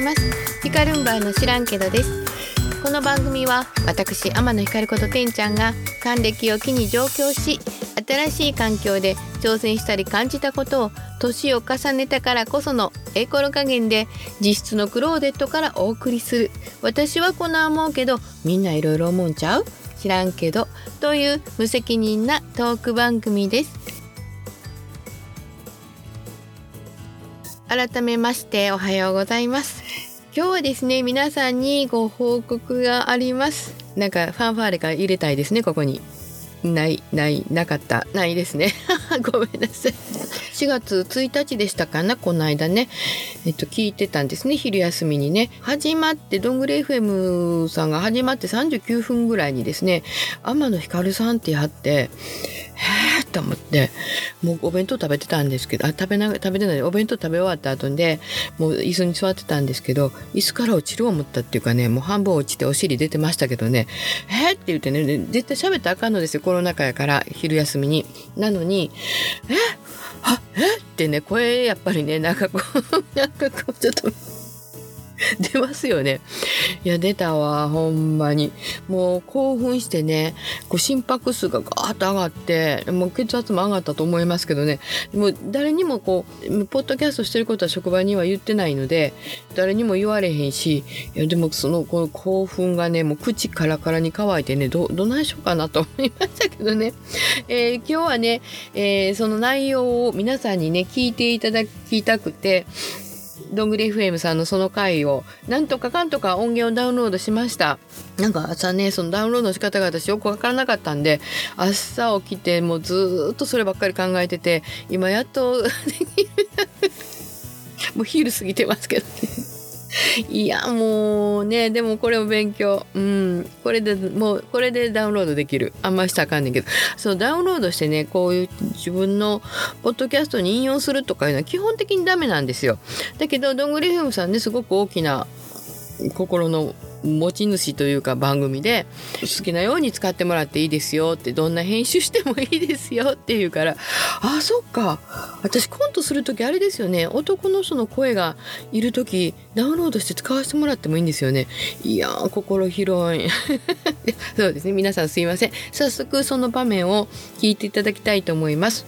います。ヒカルンバーの知らんけどです。この番組は私天野ひかることてんちゃんが還暦を機に上京し新しい環境で挑戦したり感じたことを年を重ねたからこそのエコロ加減で実質のクローデットからお送りする。私はこんな思うけどみんないろいろ思うんちゃう？知らんけどという無責任なトーク番組です。改めましておはようございます。今日はですね皆さんにご報告があります。なんかファンファーレが入れたいですねここに。ないないなかった。ないですね。ごめんなさい。4月1日でしたかなこの間ね。えっと聞いてたんですね昼休みにね。始まってどんぐり FM さんが始まって39分ぐらいにですね天野ひかるさんってやってへえと思ってもうお弁当食べてたんですけどあ食べな食べてないお弁当食べ終わった後でもう椅子に座ってたんですけど椅子から落ちる思ったっていうかねもう半分落ちてお尻出てましたけどね「えっ?」って言ってね絶対喋ったらあかんのですよコロナ禍やから昼休みに。なのに「えっあえってね声やっぱりねなんかこう なんかこうちょっと。出ますよね。いや、出たわ、ほんまに。もう興奮してね、こう心拍数がガーッと上がって、もう血圧も上がったと思いますけどね、もう誰にもこう、ポッドキャストしてることは職場には言ってないので、誰にも言われへんし、いや、でもそのこの興奮がね、もう口カラカラに乾いてね、ど、どないしようかなと思いましたけどね。えー、今日はね、えー、その内容を皆さんにね、聞いていただきたくて、どんぐり FM さんのその回をなんとかかんとか音源をダウンロードしました。なんか朝ねそのダウンロードの仕方が私よくわからなかったんで朝起きてもうずっとそればっかり考えてて今やっと もう昼過ぎてますけどね。いやもうねでもこれも勉強。うん。これでもうこれでダウンロードできる。あんましたらあかんねんけど。そうダウンロードしてねこういう自分のポッドキャストに引用するとかいうのは基本的にダメなんですよ。だけどどんぐりフムさんねすごく大きな心の持ち主というか番組で好きなように使ってもらっていいですよってどんな編集してもいいですよって言うからああそっか。私コントする時あれですよね。男の人の声がいる時ダウンロードして使わせてもらってもいいんですよね。いやー心広い。そうですね。皆さんすいません。早速その場面を聞いていただきたいと思います。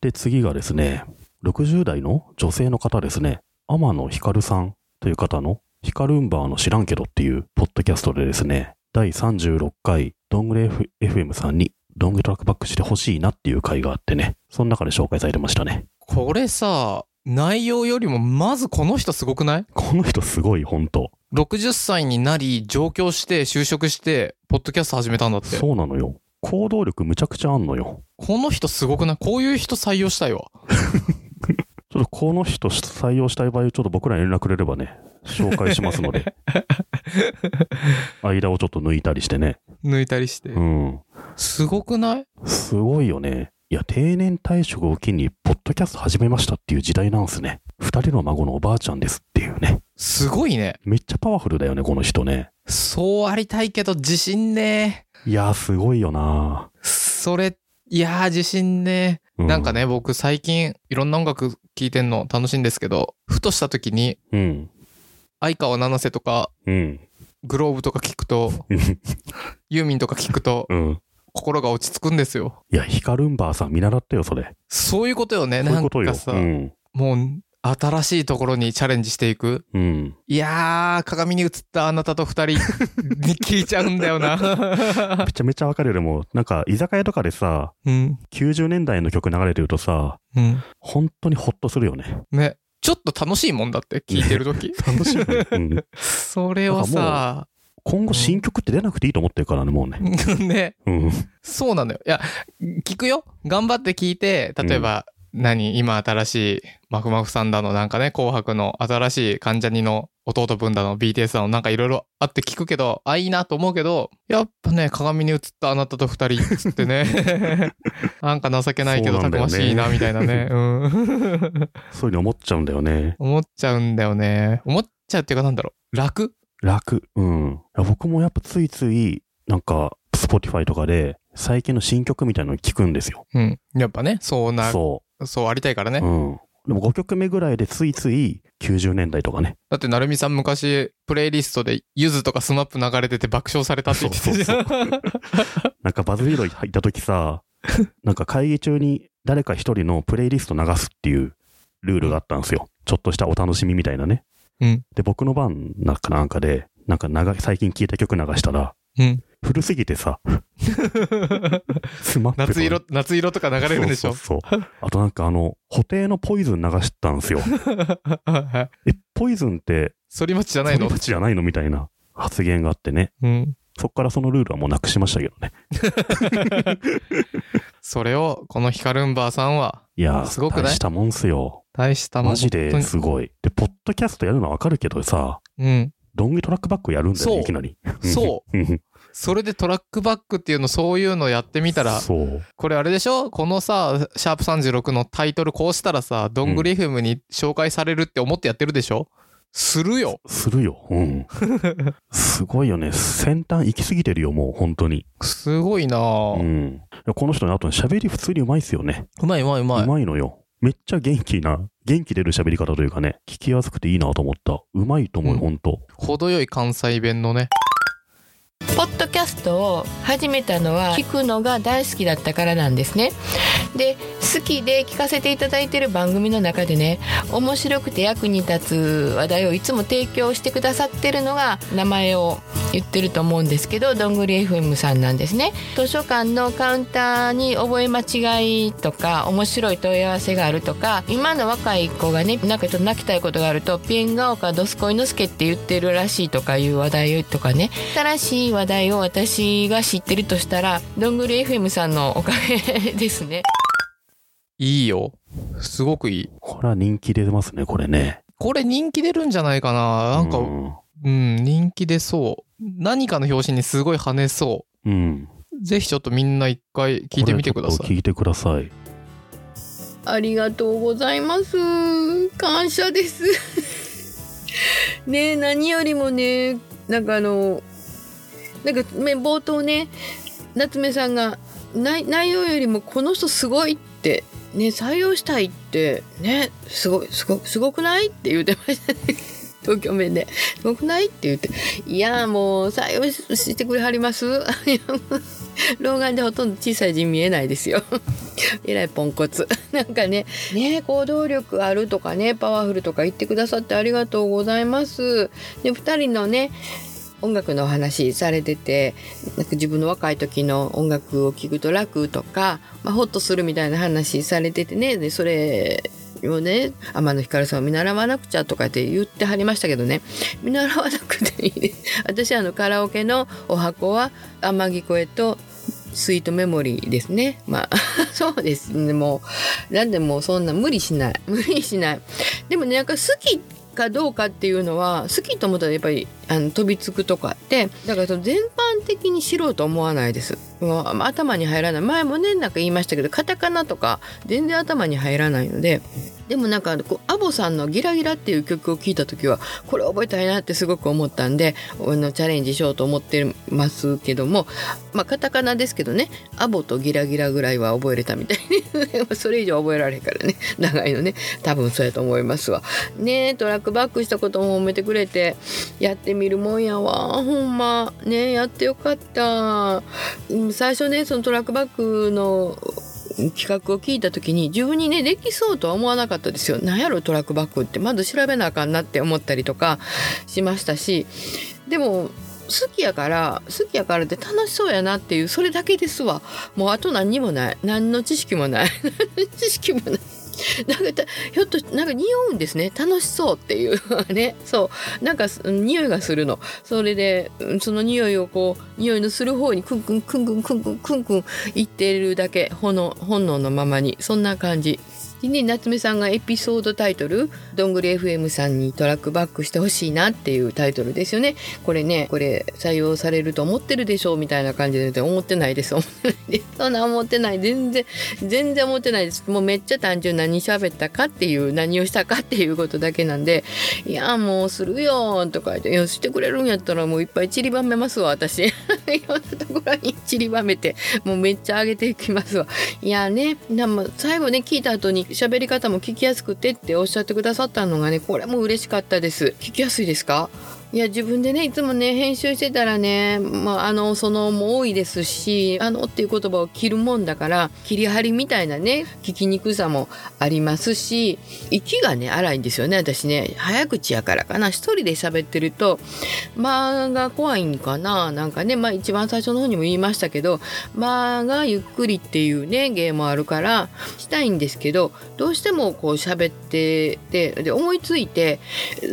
で次がですね60代の女性の方ですね。天野ひかるさんという方のヒカルンバーの知らんけどっていうポッドキャストでですね、第36回どんぐり FM さんにロングトラックバックしてほしいなっていう回があってね、その中で紹介されてましたね。これさ、内容よりもまずこの人すごくない？この人すごい、ほんと。?60 歳になり、上京して、就職して、ポッドキャスト始めたんだって。そうなのよ。行動力むちゃくちゃあんのよ。この人すごくない？こういう人採用したいわ。ちょっとこの人採用したい場合、ちょっと僕らに連絡くれればね、紹介しますので。間をちょっと抜いたりしてね。抜いたりして。うん。すごくない？すごいよね。いや、定年退職を機に、ポッドキャスト始めましたっていう時代なんすね。二人の孫のおばあちゃんですっていうね。すごいね。めっちゃパワフルだよね、この人ね。そうありたいけど自信ねいやー、すごいよなそれ、いやー自信ねうなんか。ね、僕最近いろんな音楽聴いてんの楽しいんですけど、ふとした時にうん。相川七瀬とかうん。グローブとか聞くと、ユーミンとか聞くとうん。心が落ち着くんですよ。いや、ヒカルンバーさん見習ってよ、それ。そういうことよね。なそういうことかさ、うん。もう新しいところにチャレンジしていく。うん。いやー、鏡に映ったあなたと二人に聞いちゃうんだよな。めちゃめちゃわかるよ。でも、なんか、居酒屋とかでさ、うん。90年代の曲流れてるとさ、うん。本当にホッとするよね。ね。ちょっと楽しいもんだって、聞いてる時 楽しい。うん。それをさ、今後新曲って出なくていいと思ってるからね、もうね。ね。うん。そうなのよ。いや、聞くよ。頑張って聞いて、例えば、何今新しい、マフマフさんだの、なんかね、紅白の新しい関ジャニの弟分だの、BTS だの、なんかいろいろあって聞くけど、あ、いいなと思うけど、やっぱね、鏡に映ったあなたと二人、つってね。なんか情けないけど、たくましいな、みたいなね。うん。そういうの思っちゃうんだよね。思っちゃうんだよね。思っちゃうっていうかなんだろう。楽？楽。うん。いや僕もやっぱついつい、なんか、Spotify とかで、最近の新曲みたいなの聞くんですよ。うん。やっぱね、そうな、そうそありたいからねう。。うん。でも5曲目ぐらいでついつい90年代とかね。だって、なるみさん昔、プレイリストで、ゆずとか SMAP 流れてて爆笑されたって言ってたじゃん。なんか BuzzFeed 入った時さ、なんか会議中に誰か一人のプレイリスト流すっていうルールがあったんですよ。ちょっとしたお楽しみみたいなね。うん。で、僕の番なんかなんかで、なんか最近聴いた曲流したら、うん。古すぎてさ、SMAP と夏色、夏色とか流れるんでしょ？そうそうそうあとなんかあの、布袋の POISON 流したんですよ。え、 POISON って、反町じゃないの？それじゃないの？みたいな発言があってね。うん。そっからそのルールはもうなくしましたけどね。それを、このヒカルンバーさんは、いやー、すごく大したもんっすよ。大したもん。マジですごい。で、ポッドキャストやるのはわかるけどさ、うん。ドングリトラックバックやるんだよね、いきなり。そう。うん。それでトラックバックっていうの、そういうのやってみたら、そう。これあれでしょ？このさ、シャープ36のタイトルこうしたらさ、どんぐり FM に紹介されるって思ってやってるでしょ？するよ。するよ。うん。すごいよね。先端行き過ぎてるよ、もう、本当に。すごいなぁ、うん。この人ね、あとね喋り普通にうまいっすよね。うまいうまいうまうい。まいのよ。めっちゃ元気な、元気出る喋り方というかね、聞きやすくていいなと思った。うまいと思うよ、うんほんと。程よい関西弁のね。ポッドキャストを始めたのは聞くのが大好きだったからなんですね。で好きで聞かせていただいている番組の中でね面白くて役に立つ話題をいつも提供してくださってるのが名前を言ってると思うんですけどどんぐり FM さんなんですね。図書館のカウンターに覚え間違いとか面白い問い合わせがあるとか今の若い子がねなんかちょっと泣きたいことがあるとピエンガオかドスコイノスケって言ってるらしいとかいう話題とかね新しい話題を私が知ってるとしたらどんぐり FM さんのおかげですね。いいよ。すごくいい。これは人気出ますね、これね。これ人気出るんじゃないかななんか、ううん、人気出そう。何かの表紙にすごい跳ねそうん。う。ぜひちょっとみんな一回聞いてみてください。これちょっと聞いてください。ありがとうございます。感謝です。ねえ何よりもねなんかあのなんかね冒頭ね夏目さんが内内容よりもこの人すごいってね採用したいってねすごいすごすごくないって言ってましたね。東京弁で「すごくない?」って言って「いやもう採用してくれはります? 老眼でほとんど小さい字見えないですよ。えらいポンコツ。なんかね、ね行動力あるとかね、パワフルとか言ってくださってありがとうございます。で、二人のね、音楽のお話されてて、なんか自分の若い時の音楽を聴くと楽とか、まあ、ホッとするみたいな話されててね、で、それ、をね天野ひかるさんを見習わなくちゃとかって言ってはりましたけどね見習わなくていいです 私あのカラオケのお箱は天城声とスイートメモリーですね。まあ、そうですね。もう、なんでもそんな無理しない。無理しない。でもね、なんか好きかどうかっていうのは、好きと思ったらやっぱりあの飛びつくとかって、だからその全般的に知ろうと思わないです。頭に入らない。前もね、なんか言いましたけど、カタカナとか全然頭に入らないので、でもなんかこうアボさんの「ギラギラ」っていう曲を聴いた時はこれ覚えたいなってすごく思ったんでのチャレンジしようと思ってますけどもまあカタカナですけどね「アボとギラギラ」ぐらいは覚えれたみたいに それ以上覚えられへんからね長いのね多分そうやと思いますわ。ねトラックバックしたことも褒めてくれてやってみるもんやわ。ほんま。ねやってよかった。最初ねそのトラックバックの企画を聞いた時に自分にねできそうとは思わなかったですよ。なんやろトラックバックって。まず調べなあかんなって思ったりとかしましたし。でも好きやから好きやからって楽しそうやなっていうそれだけですわ。もうあと何にもない。何の知識もない。知識もない。なんかひょっとなんか匂うんですね。楽しそうっていう。ね。そう。なんか匂いがするの。それでその匂いをこう匂いのする方にクンクンクンクンクンクンクンクンいってるだけ。本能本能のままに。そんな感じ。で夏目さんがエピソードタイトル「どんぐり FM さんにトラックバックしてほしいな」っていうタイトルですよね。これねこれ採用されると思ってるでしょうみたいな感じで思ってないです。思ってないです。そんな思ってない。全然全然思ってないです。もうめっちゃ単純何喋ったかっていう何をしたかっていうことだけなんで「いやもうするよ」とか言って「いやしてくれるんやったらもういっぱい散りばめますわ私。いろんなところに散りばめてもうめっちゃ上げていきますわ。いやねでも最後ね聞いた後に喋り方も聞きやすくてっておっしゃってくださったのがねこれも嬉しかったです。聞きやすいですか？いや自分でねいつもね編集してたらね、まあ、あのそのも多いですし「あの」っていう言葉を切るもんだから切り張りみたいなね聞きにくさもありますし息がね荒いんですよね私ね。早口やからかな。一人で喋ってると間が怖いんかな。なんかねまあ一番最初の方にも言いましたけど間がゆっくりっていうね芸もあるからしたいんですけどどうしてもこう喋っててで思いついて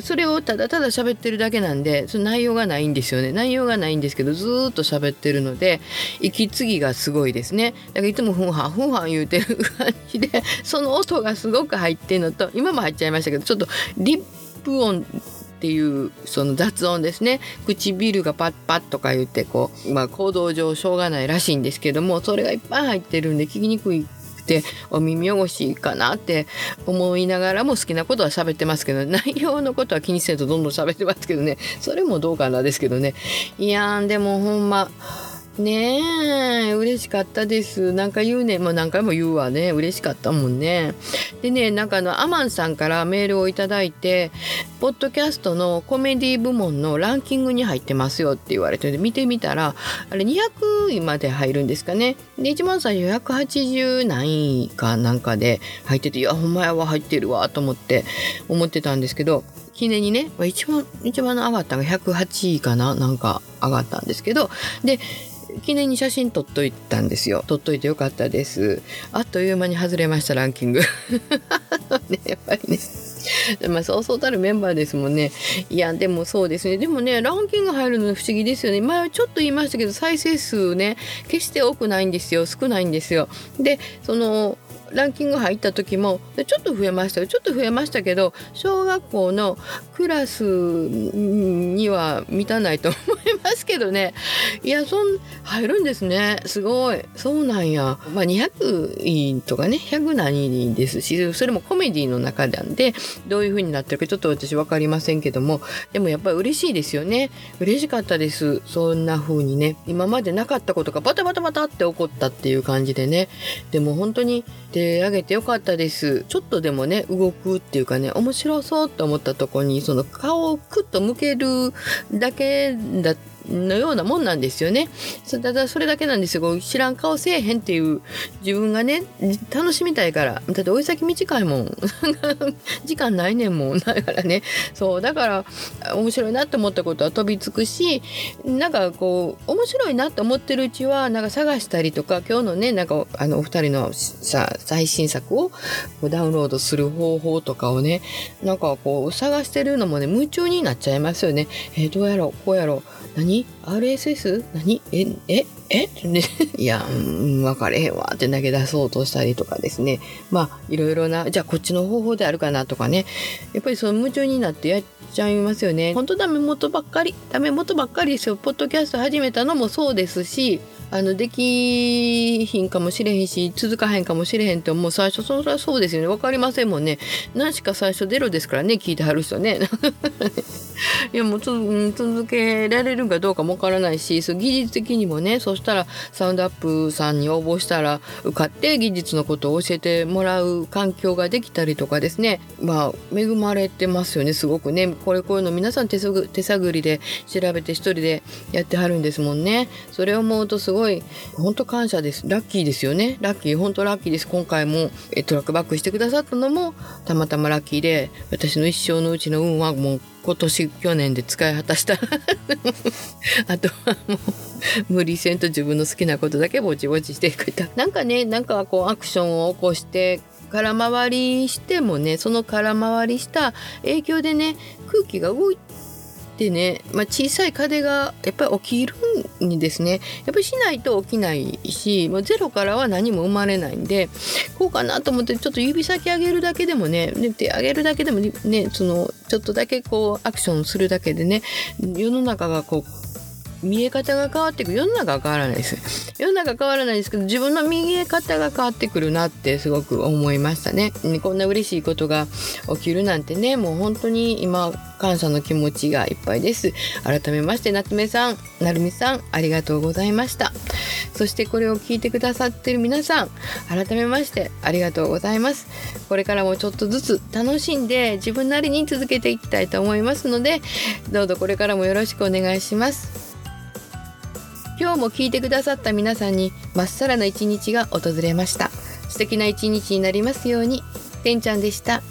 それをただただ喋ってるだけなんなんでその内容がないんですよね。内容がないんですけどずっと喋ってるので息継ぎがすごいですね。だからいつもふんはんふんはん言うてる感じでその音がすごく入ってるのと今も入っちゃいましたけどちょっとリップ音っていうその雑音ですね。唇がパッパッとか言ってこうまあ行動上しょうがないらしいんですけどもそれがいっぱい入ってるんで聞きにくいてお耳汚しかなって思いながらも好きなことは喋ってますけど内容のことは気にせずどんどん喋ってますけどね。それもどうかなですけどね。いやーでもほんまねえ嬉しかったです。なんか言うね。もう何回も言うわね。嬉しかったもんね。でねなんかあのアマンさんからメールをいただいてポッドキャストのコメディ部門のランキングに入ってますよって言われて見てみたらあれ200位まで入るんですかね。で一番最初180何位かなんかで入ってていやほんまやわ入ってるわと思って思ってたんですけど記念にね一番一番上がったのが108位かななんか上がったんですけどで記念に写真撮っといたんですよ。撮っといてよかったです。あっという間に外れましたランキング。ねやっぱりね。まあそうそうたるメンバーですもんね。いやでもそうですね。でもねランキング入るの不思議ですよね。前はちょっと言いましたけど再生数ね決して多くないんですよ。少ないんですよ。でそのランキング入った時もちょっと増えましたよ。ちょっと増えましたけど小学校のクラスには満たないと思いますけどね。いやそん入るんですね。すごい。そうなんや、まあ、200位とかね。100何位ですしそれもコメディの中なんでどういう風になってるかちょっと私分かりませんけどもでもやっぱり嬉しいですよね。嬉しかったです。そんな風にね。今までなかったことがバタバタバタって起こったっていう感じでね。でも本当にてあげてよかったです。ちょっとでもね、動くっていうかね、面白そうと思ったとこに、その顔をクッと向けるだけだのようなもんなんですよね。ただそれだけなんですよ。知らん顔せえへんっていう自分がね、楽しみたいから。だって追い先短いもん。時間ないねんもん。だからね。そう。だから面白いなって思ったことは飛びつくし、なんかこう、面白いなって思ってるうちは、なんか探したりとか、今日のね、なんかあのお二人のさ最新作をダウンロードする方法とかをね、なんかこう探してるのもね、夢中になっちゃいますよね。えー、どうやろうこうやろう何？?RSS? 何？え、え、え、いや、うん、分かれへんわって投げ出そうとしたりとかですね。まあ、いろいろな、じゃあこっちの方法であるかなとかね。やっぱりその夢中になってやっちゃいますよね。本当ダメ元ばっかり、ダメ元ばっかりですよ。ポッドキャスト始めたのもそうですし、あのできひんかもしれへんし続かへんかもしれへんってもう最初そりゃそうですよね。分かりませんもんね。何しか最初ゼロですからね聞いてはる人ね。いやもう続けられるかどうかもわからないしそう技術的にもねそしたらサウンドアップさんに応募したら受かって技術のことを教えてもらう環境ができたりとかですね。まあ恵まれてますよねすごくね。これこういうの皆さん手探りで調べて一人でやってはるんですもんね。それを思うとすごいごい本当感謝です。ラッキーですよね。ラッキー本当ラッキーです。今回もトラックバックしてくださったのもたまたまラッキーで私の一生のうちの運はもう今年去年で使い果たした。あとはもう無理せんと自分の好きなことだけぼちぼちしてくれた。なんかねなんかこうアクションを起こして空回りしてもねその空回りした影響でね空気が動いでね、まあ、小さい風がやっぱり起きるんですね。やっぱりしないと起きないしもうゼロからは何も生まれないんでこうかなと思ってちょっと指先上げるだけでもね手上げるだけでもねそのちょっとだけこうアクションするだけでね世の中がこう見え方が変わってくる。世の中は変わらないです。世の中変わらないですけど自分の見え方が変わってくるなってすごく思いましたね。こんな嬉しいことが起きるなんてねもう本当に今感謝の気持ちがいっぱいです。改めまして夏目さんなるみさんありがとうございました。そしてこれを聞いてくださってる皆さん改めましてありがとうございます。これからもちょっとずつ楽しんで自分なりに続けていきたいと思いますのでどうぞこれからもよろしくお願いします。今日も聞いてくださった皆さんにまっさらな一日が訪れました。素敵な一日になりますように。てんちゃんでした。